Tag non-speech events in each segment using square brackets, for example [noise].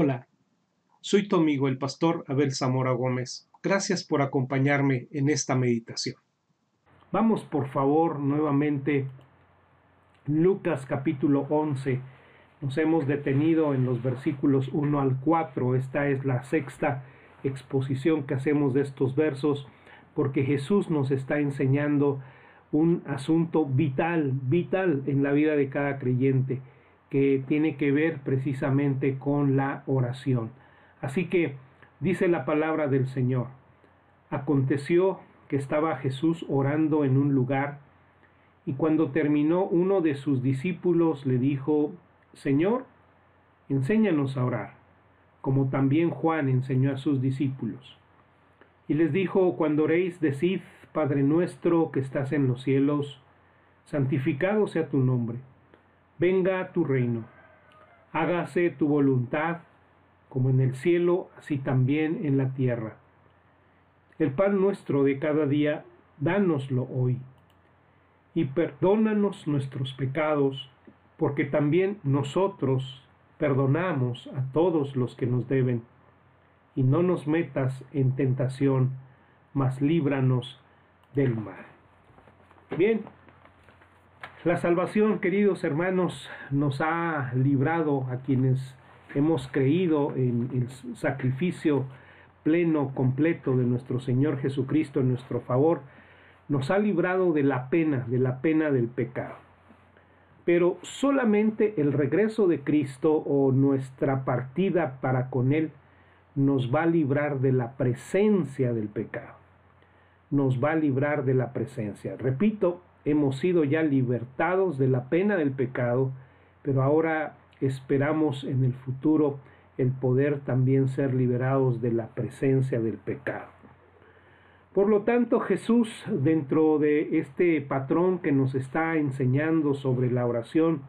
Hola, soy tu amigo el pastor Abel Zamora Gómez. Gracias por acompañarme en esta meditación. Vamos por favor nuevamente Lucas capítulo 11. Nos hemos detenido en los versículos 1 al 4. Esta es la sexta exposición que hacemos de estos versos porque Jesús nos está enseñando un asunto vital, vital en la vida de cada creyente que tiene que ver precisamente con la oración. Así que dice la palabra del Señor. Aconteció que estaba Jesús orando en un lugar y cuando terminó uno de sus discípulos le dijo, Señor, enséñanos a orar, como también Juan enseñó a sus discípulos. Y les dijo, cuando oréis, decid, Padre nuestro que estás en los cielos, santificado sea tu nombre venga tu reino, hágase tu voluntad, como en el cielo, así también en la tierra. El pan nuestro de cada día, dánoslo hoy, y perdónanos nuestros pecados, porque también nosotros perdonamos a todos los que nos deben, y no nos metas en tentación, mas líbranos del mal. Bien, la salvación, queridos hermanos, nos ha librado a quienes hemos creído en el sacrificio pleno, completo de nuestro Señor Jesucristo en nuestro favor, nos ha librado de la pena, de la pena del pecado. Pero solamente el regreso de Cristo o nuestra partida para con Él nos va a librar de la presencia del pecado. Nos va a librar de la presencia. Repito, hemos sido ya libertados de la pena del pecado, pero ahora esperamos en el futuro el poder también ser liberados de la presencia del pecado. Por lo tanto, Jesús, dentro de este patrón que nos está enseñando sobre la oración,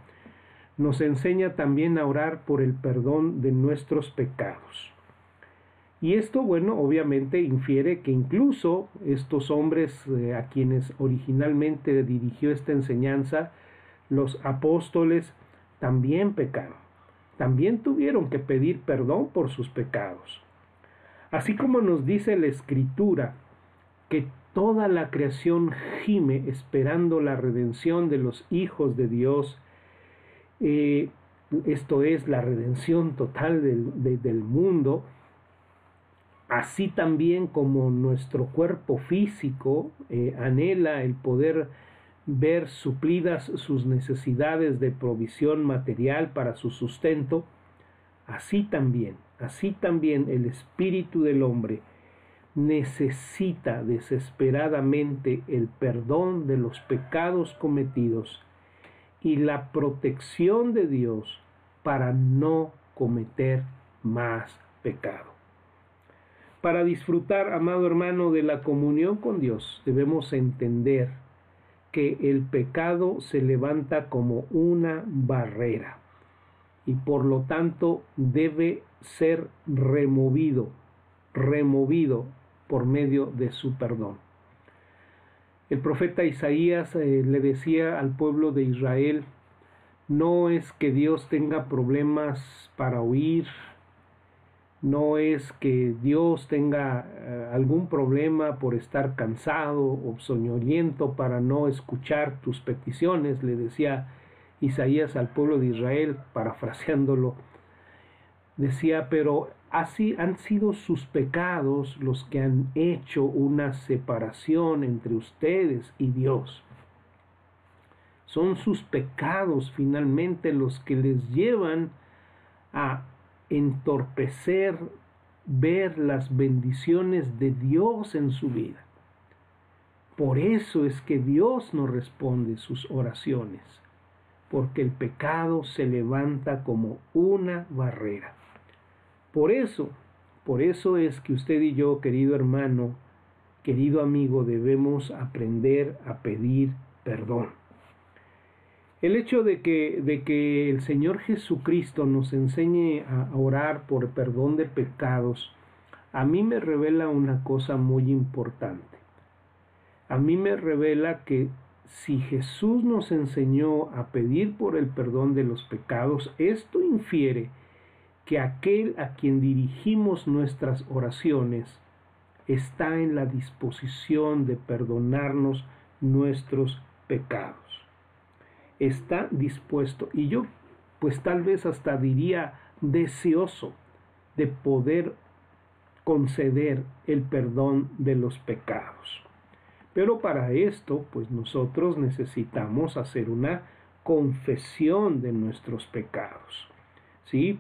nos enseña también a orar por el perdón de nuestros pecados. Y esto, bueno, obviamente infiere que incluso estos hombres eh, a quienes originalmente dirigió esta enseñanza, los apóstoles, también pecaron, también tuvieron que pedir perdón por sus pecados. Así como nos dice la escritura que toda la creación gime esperando la redención de los hijos de Dios, eh, esto es la redención total del, del mundo, así también como nuestro cuerpo físico eh, anhela el poder ver suplidas sus necesidades de provisión material para su sustento, así también, así también el espíritu del hombre necesita desesperadamente el perdón de los pecados cometidos y la protección de Dios para no cometer más pecado. Para disfrutar, amado hermano, de la comunión con Dios, debemos entender que el pecado se levanta como una barrera y por lo tanto debe ser removido, removido por medio de su perdón. El profeta Isaías eh, le decía al pueblo de Israel, no es que Dios tenga problemas para oír, no es que Dios tenga eh, algún problema por estar cansado o soñoliento para no escuchar tus peticiones, le decía Isaías al pueblo de Israel, parafraseándolo. Decía, pero así han sido sus pecados los que han hecho una separación entre ustedes y Dios. Son sus pecados finalmente los que les llevan a entorpecer ver las bendiciones de Dios en su vida. Por eso es que Dios no responde sus oraciones, porque el pecado se levanta como una barrera. Por eso, por eso es que usted y yo, querido hermano, querido amigo, debemos aprender a pedir perdón. El hecho de que, de que el Señor Jesucristo nos enseñe a orar por perdón de pecados, a mí me revela una cosa muy importante. A mí me revela que si Jesús nos enseñó a pedir por el perdón de los pecados, esto infiere que aquel a quien dirigimos nuestras oraciones está en la disposición de perdonarnos nuestros pecados. Está dispuesto, y yo pues tal vez hasta diría deseoso de poder conceder el perdón de los pecados. Pero para esto, pues nosotros necesitamos hacer una confesión de nuestros pecados. ¿Sí?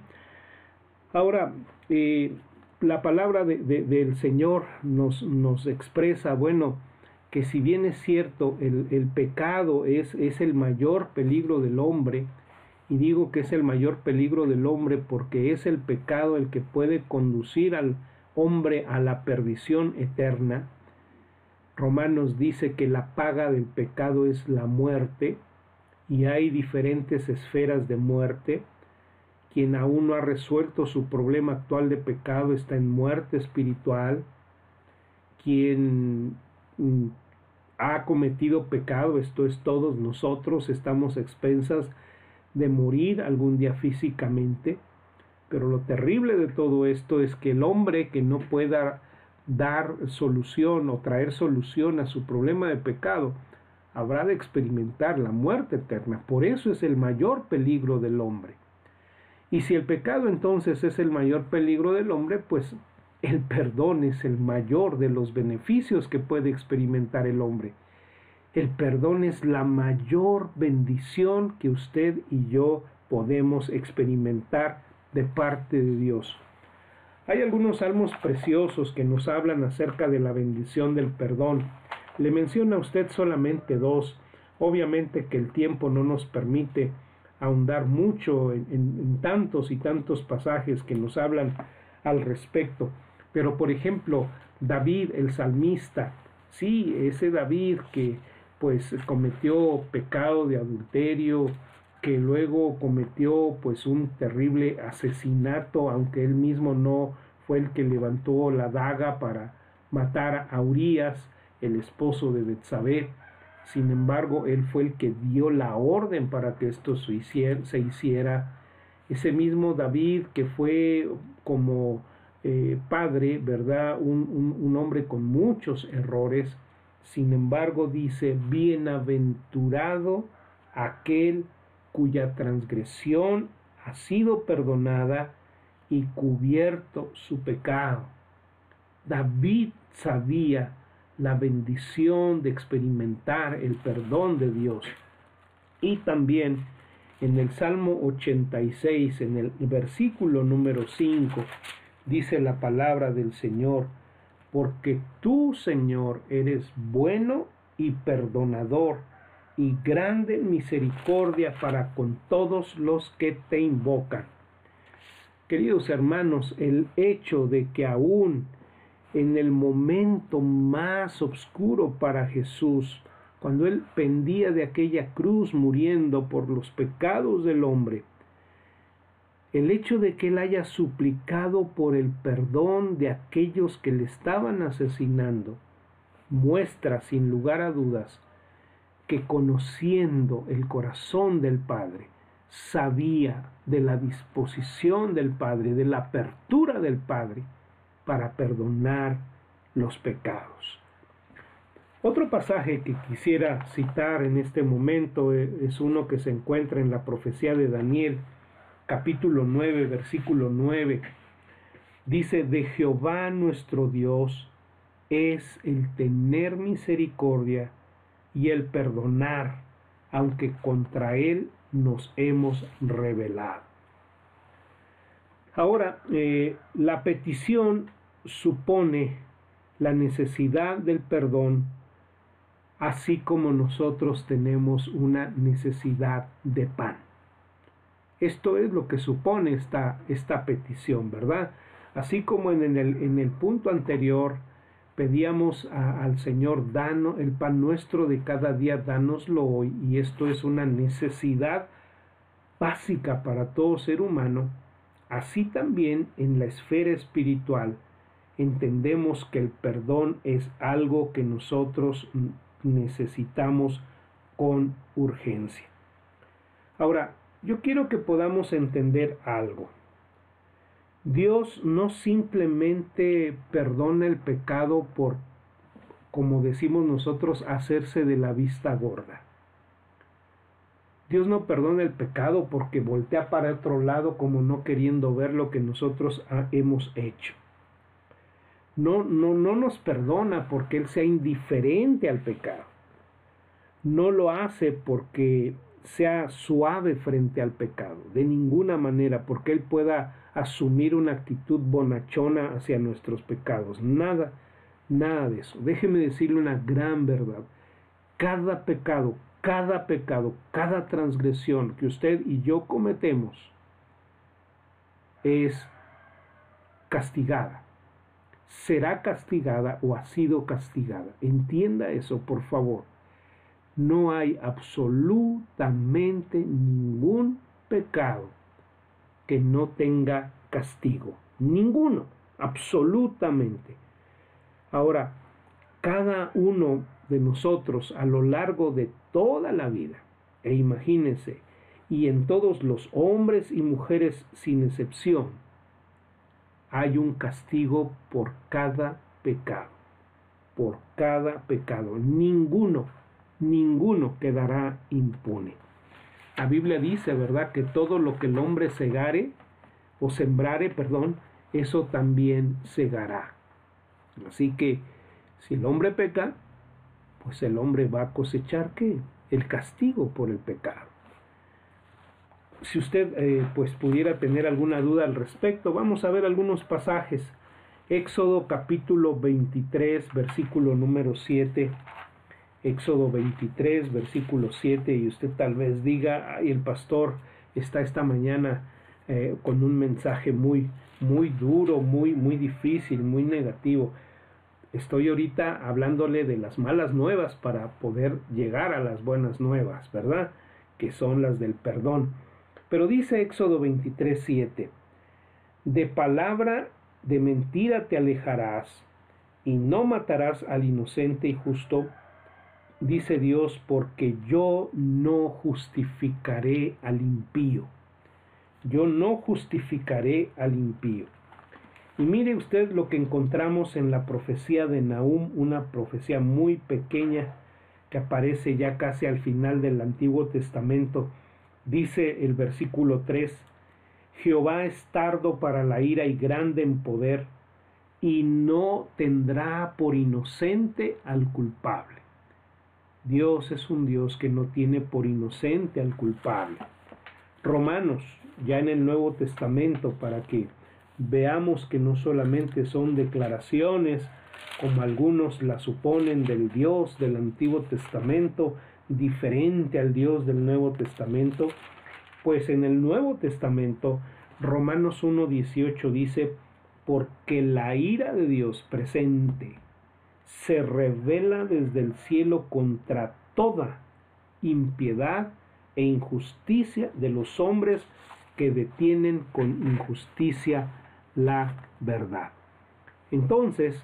Ahora, eh, la palabra del Señor nos, nos, expresa, bueno, que si bien es cierto, el, el pecado es, es, el mayor peligro del hombre, y digo que es el mayor peligro del hombre porque es el pecado el que puede conducir al hombre a la perdición eterna, Romanos dice que la paga del pecado es la muerte, y hay diferentes esferas de muerte, quien aún no ha resuelto su problema actual de pecado está en muerte espiritual. Quien ha cometido pecado, esto es todos nosotros, estamos expensas de morir algún día físicamente. Pero lo terrible de todo esto es que el hombre que no pueda dar solución o traer solución a su problema de pecado, habrá de experimentar la muerte eterna. Por eso es el mayor peligro del hombre. Y si el pecado entonces es el mayor peligro del hombre, pues el perdón es el mayor de los beneficios que puede experimentar el hombre. El perdón es la mayor bendición que usted y yo podemos experimentar de parte de Dios. Hay algunos salmos preciosos que nos hablan acerca de la bendición del perdón. Le menciona a usted solamente dos. Obviamente que el tiempo no nos permite ahondar mucho en, tantos y tantos pasajes que nos hablan al respecto. Pero por ejemplo, David el salmista, sí, ese David que pues cometió pecado de adulterio, que luego cometió pues un terrible asesinato, aunque él mismo no fue el que levantó la daga para matar a Urias, el esposo de Betsabé. Sin embargo, él fue el que dio la orden para que esto se hiciera. Ese mismo David que fue como eh, padre, ¿verdad? Un, un hombre con muchos errores. Sin embargo, dice, bienaventurado aquel cuya transgresión ha sido perdonada y cubierto su pecado. David sabía la bendición de experimentar el perdón de Dios. Y también en el Salmo 86, en el versículo número 5, dice la palabra del Señor, porque tú, Señor, eres bueno y perdonador y grande misericordia para con todos los que te invocan. Queridos hermanos, el hecho de que aún en el momento más oscuro para Jesús, cuando Él pendía de aquella cruz muriendo por los pecados del hombre, el hecho de que Él haya suplicado por el perdón de aquellos que le estaban asesinando, muestra sin lugar a dudas que conociendo el corazón del Padre, sabía de la disposición del Padre, de la apertura del Padre para perdonar los pecados. Otro pasaje que quisiera citar en este momento e, es uno que se encuentra en la profecía de Daniel, capítulo 9, versículo 9. Dice, de Jehová nuestro Dios es el tener misericordia y el perdonar, aunque contra él nos hemos revelado. Ahora, eh, la petición supone la necesidad del perdón, así como nosotros tenemos una necesidad de pan. Esto es lo que supone esta, esta petición, ¿verdad? Así como en el, en el punto anterior pedíamos al Señor, dano el pan nuestro de cada día, danoslo hoy, y esto es una necesidad básica para todo ser humano, así también en la esfera espiritual entendemos que el perdón es algo que nosotros necesitamos con urgencia. Ahora, yo quiero que podamos entender algo. Dios no simplemente perdona el pecado por, como decimos nosotros, hacerse de la vista gorda. Dios no perdona el pecado porque voltea para otro lado como no queriendo ver lo que nosotros hemos hecho. No, no, no nos perdona porque Él sea indiferente al pecado. No lo hace porque sea suave frente al pecado, de ninguna manera, porque Él pueda asumir una actitud bonachona hacia nuestros pecados. Nada, nada de eso. Déjeme decirle una gran verdad. Cada pecado, cada pecado, cada transgresión que usted y yo cometemos es castigada. Será castigada o ha sido castigada. Entienda eso, por favor. No hay absolutamente ningún pecado que no tenga castigo. Ninguno, absolutamente. Ahora, cada uno de nosotros a lo largo de toda la vida, e imagínense, y en todos los hombres y mujeres sin excepción, hay un castigo por cada pecado, por cada pecado. Ninguno, ninguno quedará impune. La Biblia dice, ¿verdad?, que todo lo que el hombre segare, o sembrare, perdón, eso también segará. Así que si el hombre peca, pues el hombre va a cosechar qué? El castigo por el pecado. Si usted eh, pues pudiera tener alguna duda al respecto, vamos a ver algunos pasajes. Éxodo capítulo 23, versículo número 7. Éxodo 23, versículo 7, y usted tal vez diga, el pastor está esta mañana eh, con un mensaje muy, muy duro, muy, muy difícil, muy negativo estoy ahorita hablándole de las malas nuevas para poder llegar a las buenas nuevas, ¿verdad? Que son las del perdón. Pero dice Éxodo 23, 7, de palabra de mentira te alejarás y no matarás al inocente y justo, dice Dios, porque yo no justificaré al impío. Yo no justificaré al impío. Y mire usted lo que encontramos en la profecía de Nahum, una profecía muy pequeña que aparece ya casi al final del Antiguo Testamento. Dice el versículo 3, Jehová es tardo para la ira y grande en poder, y no tendrá por inocente al culpable. Dios es un Dios que no tiene por inocente al culpable. Romanos, ya en el Nuevo Testamento, para que veamos que no solamente son declaraciones, como algunos la suponen del Dios del Antiguo Testamento, diferente al Dios del Nuevo Testamento, pues en el Nuevo Testamento, Romanos 1.18 dice, porque la ira de Dios presente se revela desde el cielo contra toda impiedad e injusticia de los hombres que detienen con injusticia la verdad. Entonces,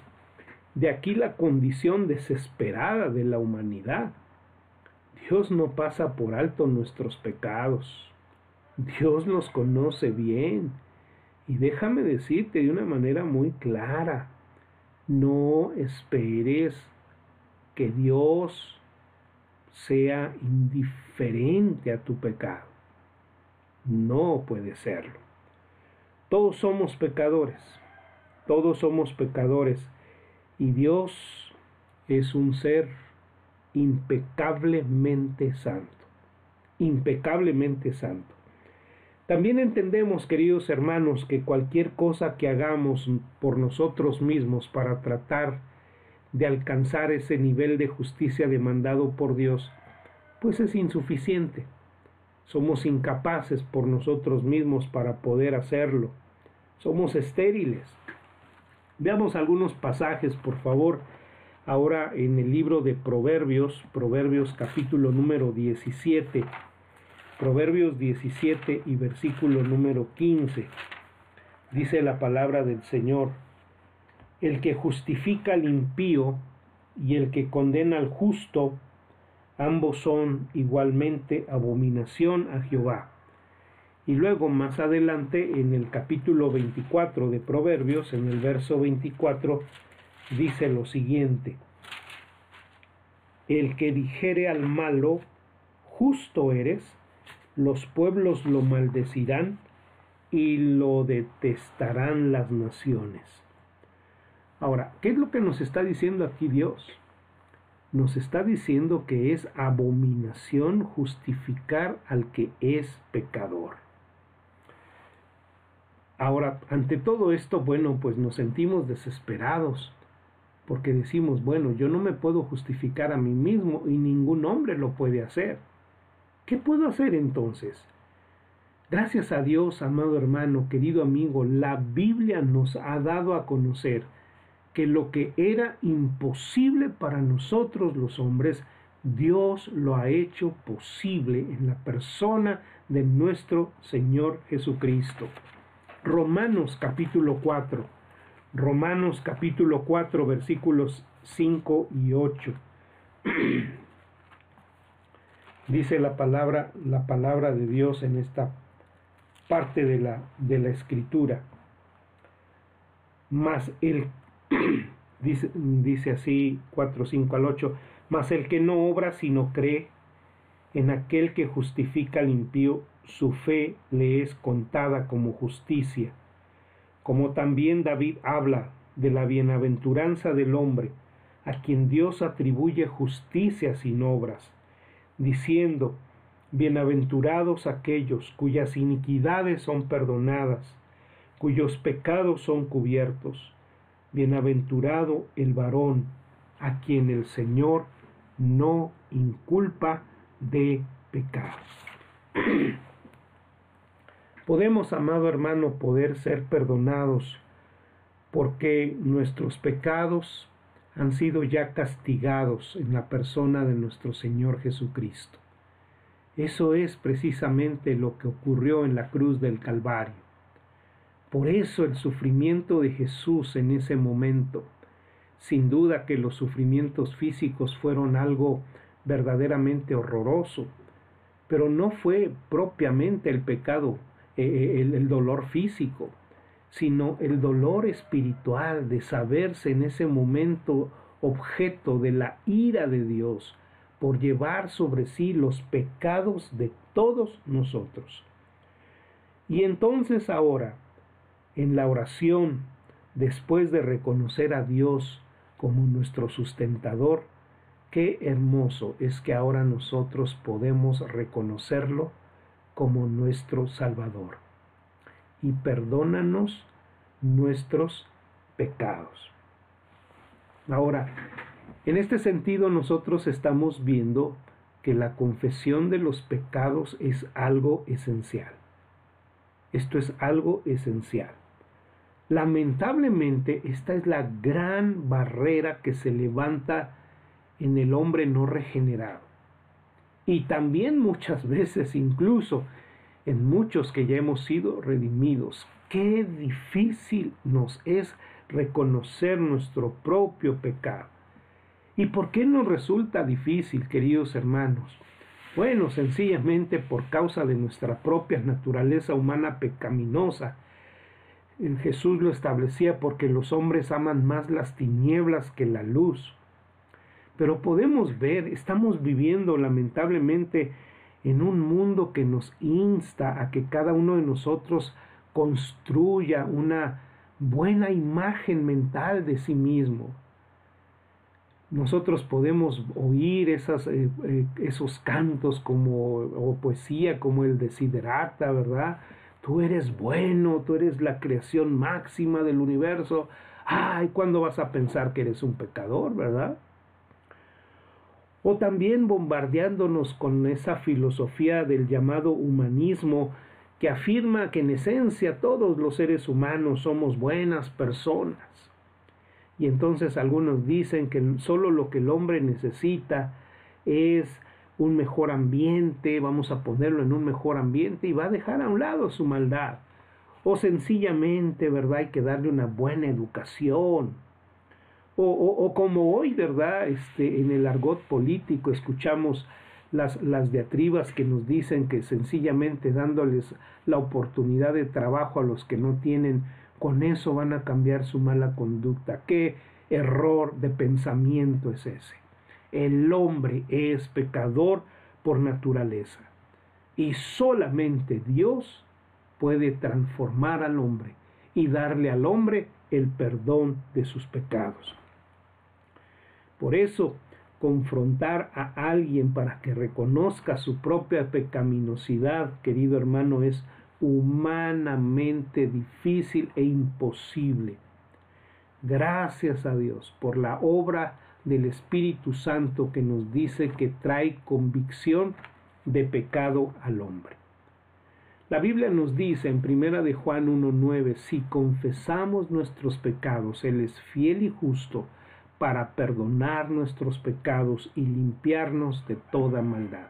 de aquí la condición desesperada de la humanidad. Dios no pasa por alto nuestros pecados. Dios nos conoce bien. Y déjame decirte de una manera muy clara, no esperes que Dios sea indiferente a tu pecado. No puede serlo. Todos somos pecadores, todos somos pecadores y Dios es un ser impecablemente santo, impecablemente santo. También entendemos, queridos hermanos, que cualquier cosa que hagamos por nosotros mismos para tratar de alcanzar ese nivel de justicia demandado por Dios, pues es insuficiente. Somos incapaces por nosotros mismos para poder hacerlo. Somos estériles. Veamos algunos pasajes, por favor. Ahora en el libro de Proverbios, Proverbios capítulo número 17. Proverbios 17 y versículo número 15. Dice la palabra del Señor, el que justifica al impío y el que condena al justo Ambos son igualmente abominación a Jehová. Y luego más adelante en el capítulo 24 de Proverbios, en el verso 24, dice lo siguiente. El que dijere al malo, justo eres, los pueblos lo maldecirán y lo detestarán las naciones. Ahora, ¿qué es lo que nos está diciendo aquí Dios? Nos está diciendo que es abominación justificar al que es pecador. Ahora, ante todo esto, bueno, pues nos sentimos desesperados, porque decimos, bueno, yo no me puedo justificar a mí mismo y ningún hombre lo puede hacer. ¿Qué puedo hacer entonces? Gracias a Dios, amado hermano, querido amigo, la Biblia nos ha dado a conocer que lo que era imposible para nosotros los hombres, Dios lo ha hecho posible en la persona de nuestro Señor Jesucristo. Romanos capítulo 4. Romanos capítulo 4 versículos 5 y 8. [clears throat] Dice la palabra, la palabra de Dios en esta parte de la, de la escritura. Más el, [clears throat] dice, dice así 4, 5 al 8, mas el que no obra sino cree en aquel que justifica al impío, su fe le es contada como justicia. Como también David habla de la bienaventuranza del hombre, a quien Dios atribuye justicia sin obras, diciendo, Bienaventurados aquellos cuyas iniquidades son perdonadas, cuyos pecados son cubiertos. Bienaventurado el varón a quien el Señor no inculpa de pecado. [clears throat] Podemos, amado hermano, poder ser perdonados porque nuestros pecados han sido ya castigados en la persona de nuestro Señor Jesucristo. Eso es precisamente lo que ocurrió en la cruz del Calvario. Por eso el sufrimiento de Jesús en ese momento, sin duda que los sufrimientos físicos fueron algo verdaderamente horroroso, pero no fue propiamente el pecado, eh, eh, el, el dolor físico, sino el dolor espiritual de saberse en ese momento objeto de la ira de Dios, por llevar sobre sí los pecados de todos nosotros. Y entonces ahora, en la oración, después de reconocer a Dios como nuestro sustentador, qué hermoso es que ahora nosotros podemos reconocerlo como nuestro Salvador. Y perdónanos nuestros pecados. Ahora, en este sentido, nosotros estamos viendo que la confesión de los pecados es algo esencial. Esto es algo esencial. Lamentablemente, esta es la gran barrera que se levanta en el hombre no regenerado. Y también muchas [laughs] veces, incluso en muchos que ya hemos sido redimidos, qué difícil nos es reconocer nuestro propio pecado. ¿Y por qué nos resulta difícil, queridos hermanos? Bueno, sencillamente por causa de nuestra propia naturaleza humana pecaminosa. Jesús lo establecía porque los hombres aman más las tinieblas que la luz. Pero podemos ver, estamos viviendo lamentablemente en un mundo que nos insta a que cada uno de nosotros construya una buena imagen mental de sí mismo nosotros podemos oír eh, eh, esos cantos como, o poesía como el de Siddhartha, ¿verdad? Tú eres bueno, tú eres la creación máxima del universo. Ay, ¿cuándo vas a pensar que eres un pecador, verdad? O también bombardeándonos con esa filosofía del llamado humanismo que afirma que en esencia todos los seres humanos somos buenas personas y entonces algunos dicen que solo lo que el hombre necesita es un mejor ambiente, vamos a ponerlo en un mejor ambiente y va a dejar a un lado su maldad. O sencillamente, ¿verdad? Hay que darle una buena educación. O, como hoy, ¿verdad? Este, en el argot político escuchamos las, las diatribas que nos dicen que sencillamente dándoles la oportunidad de trabajo a los que no tienen, con eso van a cambiar su mala conducta. ¿Qué error de pensamiento es ese? El hombre es pecador por naturaleza y solamente Dios puede transformar al hombre y darle al hombre el perdón de sus pecados. Por eso, confrontar a alguien para que reconozca su propia pecaminosidad, querido hermano, es humanamente difícil e imposible. Gracias a Dios por la obra del Espíritu Santo que nos dice que trae convicción de pecado al hombre. La Biblia nos dice en Primera de Juan 1:9, si confesamos nuestros pecados, él es fiel y justo para perdonar nuestros pecados y limpiarnos de toda maldad.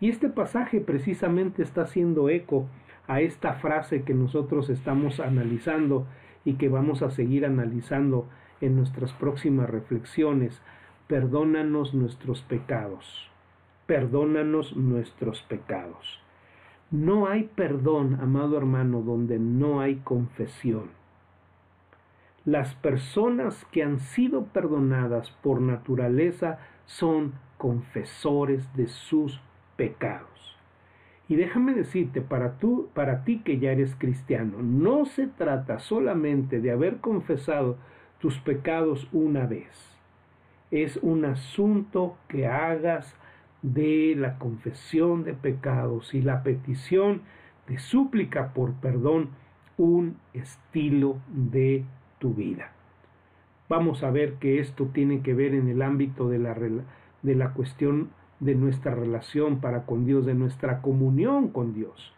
Y este pasaje precisamente está haciendo eco a esta frase que nosotros estamos analizando y que vamos a seguir analizando en nuestras próximas reflexiones. Perdónanos nuestros pecados. Perdónanos nuestros pecados. No hay perdón, amado hermano, donde no hay confesión. Las personas que han sido perdonadas por naturaleza son confesores de sus pecados. Y déjame decirte, para, tú, para ti que ya eres cristiano, no se trata solamente de haber confesado tus pecados una vez. Es un asunto que hagas de la confesión de pecados y la petición de súplica por perdón un estilo de tu vida. Vamos a ver que esto tiene que ver en el ámbito de la, de la cuestión de nuestra relación para con Dios, de nuestra comunión con Dios.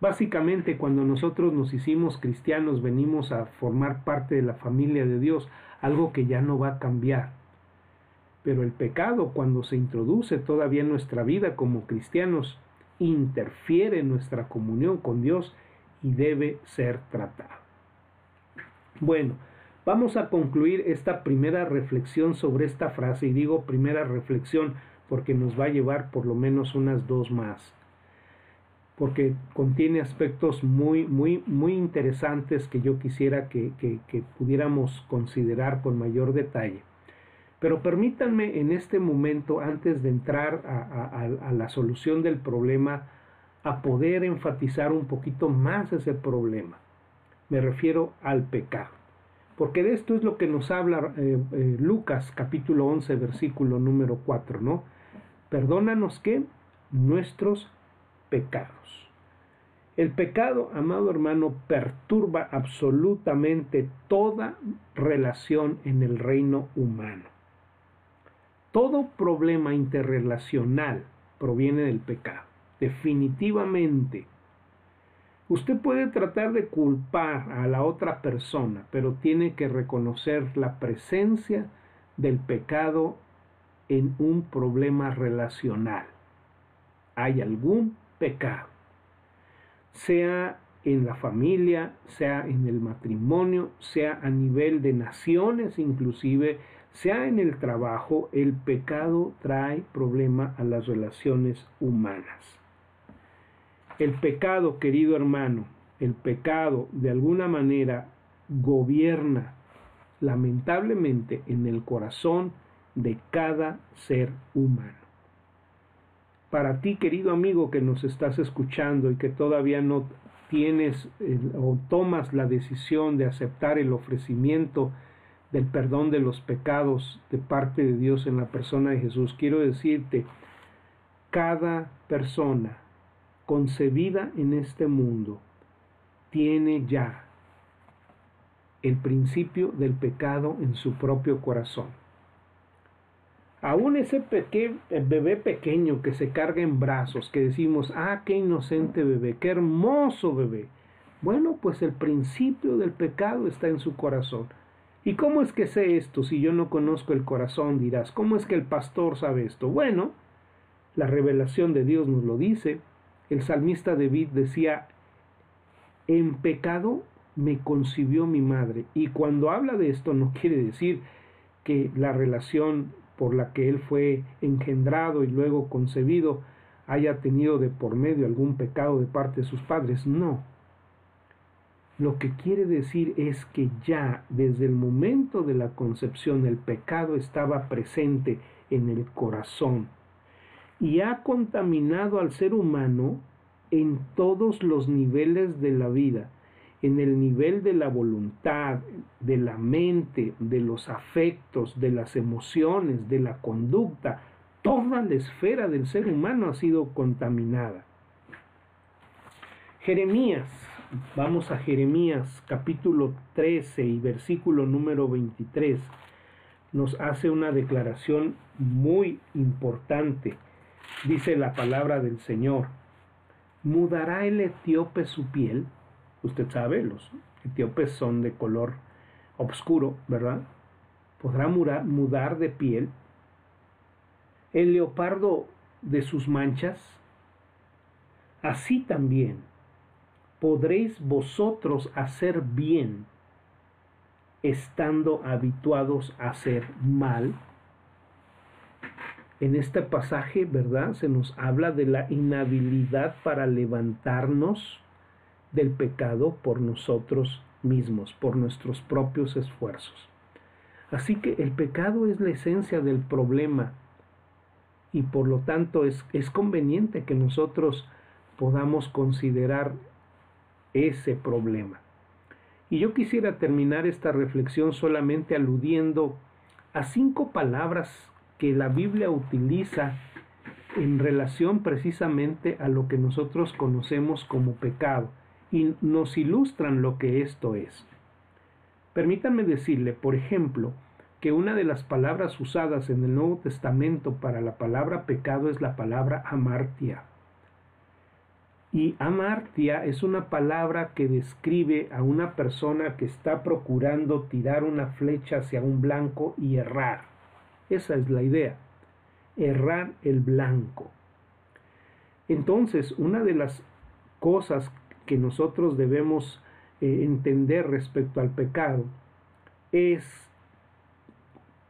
Básicamente cuando nosotros nos hicimos cristianos venimos a formar parte de la familia de Dios, algo que ya no va a cambiar. Pero el pecado, cuando se introduce todavía en nuestra vida como cristianos, interfiere en nuestra comunión con Dios y debe ser tratado. Bueno, vamos a concluir esta primera reflexión sobre esta frase y digo primera reflexión porque nos va a llevar por lo menos unas dos más porque contiene aspectos muy, muy, muy interesantes que yo quisiera que, que pudiéramos considerar con mayor detalle. Pero permítanme en este momento, antes de entrar a, la solución del problema, a poder enfatizar un poquito más ese problema. Me refiero al pecado. Porque de esto es lo que nos habla eh, eh, Lucas capítulo 11 versículo número 4, ¿no? Perdónanos que nuestros pecados. El pecado, amado hermano, perturba absolutamente toda relación en el reino humano. Todo problema interrelacional proviene del pecado, definitivamente. Usted puede tratar de culpar a la otra persona, pero tiene que reconocer la presencia del pecado en un problema relacional. Hay algún pecado, sea en la familia, sea en el matrimonio, sea a nivel de naciones inclusive, sea en el trabajo, el pecado trae problema a las relaciones humanas. El pecado, querido hermano, el pecado de alguna manera gobierna lamentablemente en el corazón de cada ser humano. Para ti, querido amigo que nos estás escuchando y que todavía no tienes o tomas la decisión de aceptar el ofrecimiento del perdón de los pecados de parte de Dios en la persona de Jesús, quiero decirte, cada persona concebida en este mundo tiene ya el principio del pecado en su propio corazón. Aún ese bebé pequeño que se carga en brazos, que decimos, ah, qué inocente bebé, qué hermoso bebé. Bueno, pues el principio del pecado está en su corazón. ¿Y cómo es que sé esto si yo no conozco el corazón? Dirás, ¿cómo es que el pastor sabe esto? Bueno, la revelación de Dios nos lo dice. El salmista David decía, en pecado me concibió mi madre. Y cuando habla de esto no quiere decir que la relación por la que él fue engendrado y luego concebido haya tenido de por medio algún pecado de parte de sus padres. No. Lo que quiere decir es que ya desde el momento de la concepción el pecado estaba presente en el corazón y ha contaminado al ser humano en todos los niveles de la vida, en el nivel de la voluntad, de la mente, de los afectos, de las emociones, de la conducta, toda la esfera del ser humano ha sido contaminada. Jeremías, vamos a Jeremías capítulo 13 y versículo número 23, nos hace una declaración muy importante. Dice la palabra del Señor, ¿mudará el etíope su piel? Usted sabe, los etíopes son de color oscuro, ¿verdad? ¿Podrá mudar de piel? ¿El leopardo de sus manchas? Así también podréis vosotros hacer bien estando habituados a hacer mal. En este pasaje, ¿verdad? Se nos habla de la inhabilidad para levantarnos del pecado por nosotros mismos, por nuestros propios esfuerzos. Así que el pecado es la esencia del problema y por lo tanto es, es conveniente que nosotros podamos considerar ese problema. Y yo quisiera terminar esta reflexión solamente aludiendo a cinco palabras que la Biblia utiliza en relación precisamente a lo que nosotros conocemos como pecado y nos ilustran lo que esto es. Permítanme decirle, por ejemplo, que una de las palabras usadas en el Nuevo Testamento para la palabra pecado es la palabra amartia. Y amartia es una palabra que describe a una persona que está procurando tirar una flecha hacia un blanco y errar. Esa es la idea, errar el blanco. Entonces, una de las cosas que nosotros debemos eh, entender respecto al pecado es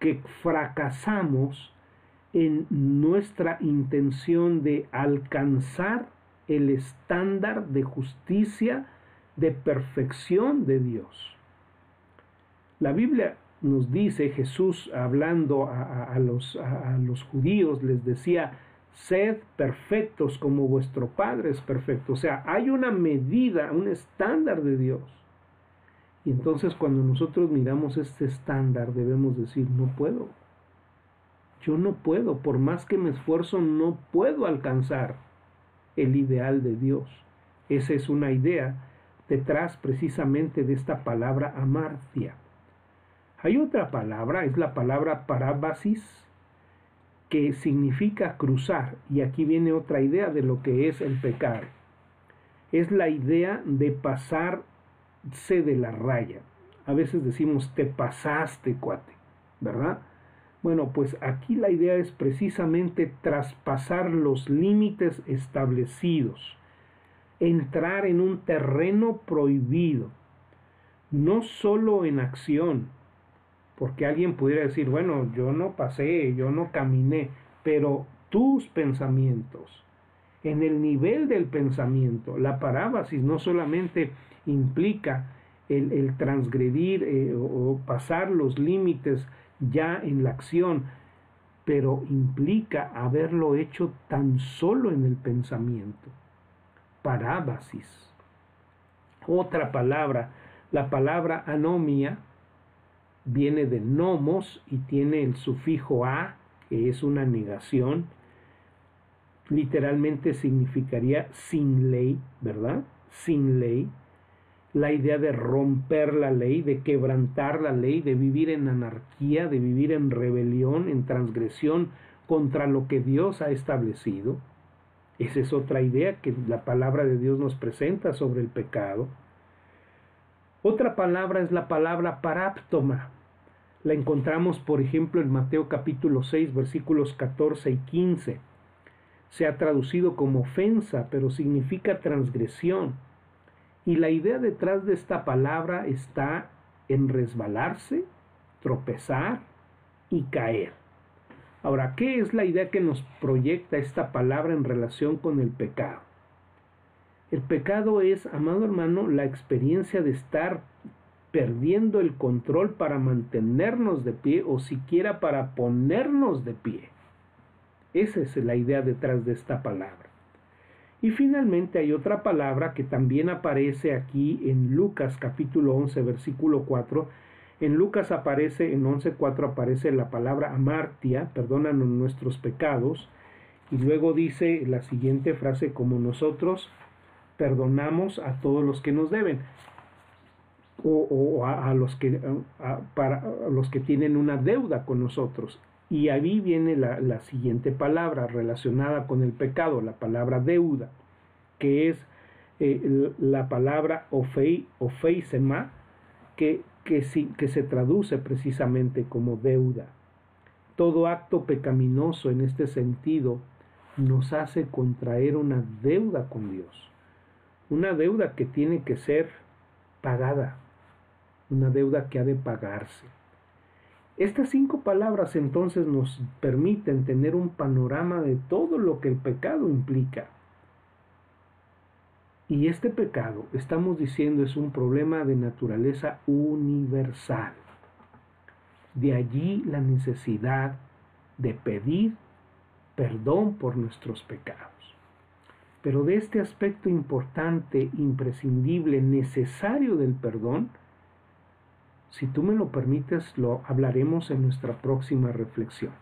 que fracasamos en nuestra intención de alcanzar el estándar de justicia, de perfección de Dios. La Biblia nos dice, Jesús hablando a, los, judíos, les decía, sed perfectos como vuestro Padre es perfecto. O sea, hay una medida, un estándar de Dios. Y entonces cuando nosotros miramos este estándar debemos decir, no puedo. Yo no puedo, por más que me esfuerzo, no puedo alcanzar el ideal de Dios. Esa es una idea detrás precisamente de esta palabra amarcia. Hay otra palabra, es la palabra parábasis, que significa cruzar. Y aquí viene otra idea de lo que es el pecar. Es la idea de pasarse de la raya. A veces decimos, te pasaste, cuate, ¿verdad? Bueno, pues aquí la idea es precisamente traspasar los límites establecidos, entrar en un terreno prohibido, no solo en acción, porque alguien pudiera decir, bueno, yo no pasé, yo no caminé, pero tus pensamientos, en el nivel del pensamiento, la parábasis no solamente implica el, transgredir eh, o pasar los límites ya en la acción, pero implica haberlo hecho tan solo en el pensamiento. Parábasis. Otra palabra, la palabra anomia, viene de nomos y tiene el sufijo a, que es una negación. Literalmente significaría sin ley, ¿verdad? Sin ley. La idea de romper la ley, de quebrantar la ley, de vivir en anarquía, de vivir en rebelión, en transgresión contra lo que Dios ha establecido. Esa es otra idea que la palabra de Dios nos presenta sobre el pecado. Otra palabra es la palabra paráptoma, la encontramos, por ejemplo, en Mateo capítulo 6, versículos 14 y 15. Se ha traducido como ofensa, pero significa transgresión. Y la idea detrás de esta palabra está en resbalarse, tropezar y caer. Ahora, ¿qué es la idea que nos proyecta esta palabra en relación con el pecado? El pecado es, amado hermano, la experiencia de estar perdiendo el control para mantenernos de pie o siquiera para ponernos de pie. Esa es la idea detrás de esta palabra. Y finalmente hay otra palabra que también aparece aquí en Lucas capítulo 11 versículo 4. En Lucas aparece, en 11.4 aparece la palabra amartia, perdónanos nuestros pecados. Y luego dice la siguiente frase, como nosotros perdonamos a todos los que nos deben o, a, los que, para, los que tienen una deuda con nosotros. Y ahí viene la, siguiente palabra relacionada con el pecado, la palabra deuda, que es eh, la palabra ofei, ofeisema, que, que, que se traduce precisamente como deuda. Todo acto pecaminoso en este sentido nos hace contraer una deuda con Dios, una deuda que tiene que ser pagada, una deuda que ha de pagarse. Estas cinco palabras entonces nos permiten tener un panorama de todo lo que el pecado implica. Y este pecado, estamos diciendo, es un problema de naturaleza universal. De allí la necesidad de pedir perdón por nuestros pecados. Pero de este aspecto importante, imprescindible, necesario del perdón, si tú me lo permites, lo hablaremos en nuestra próxima reflexión.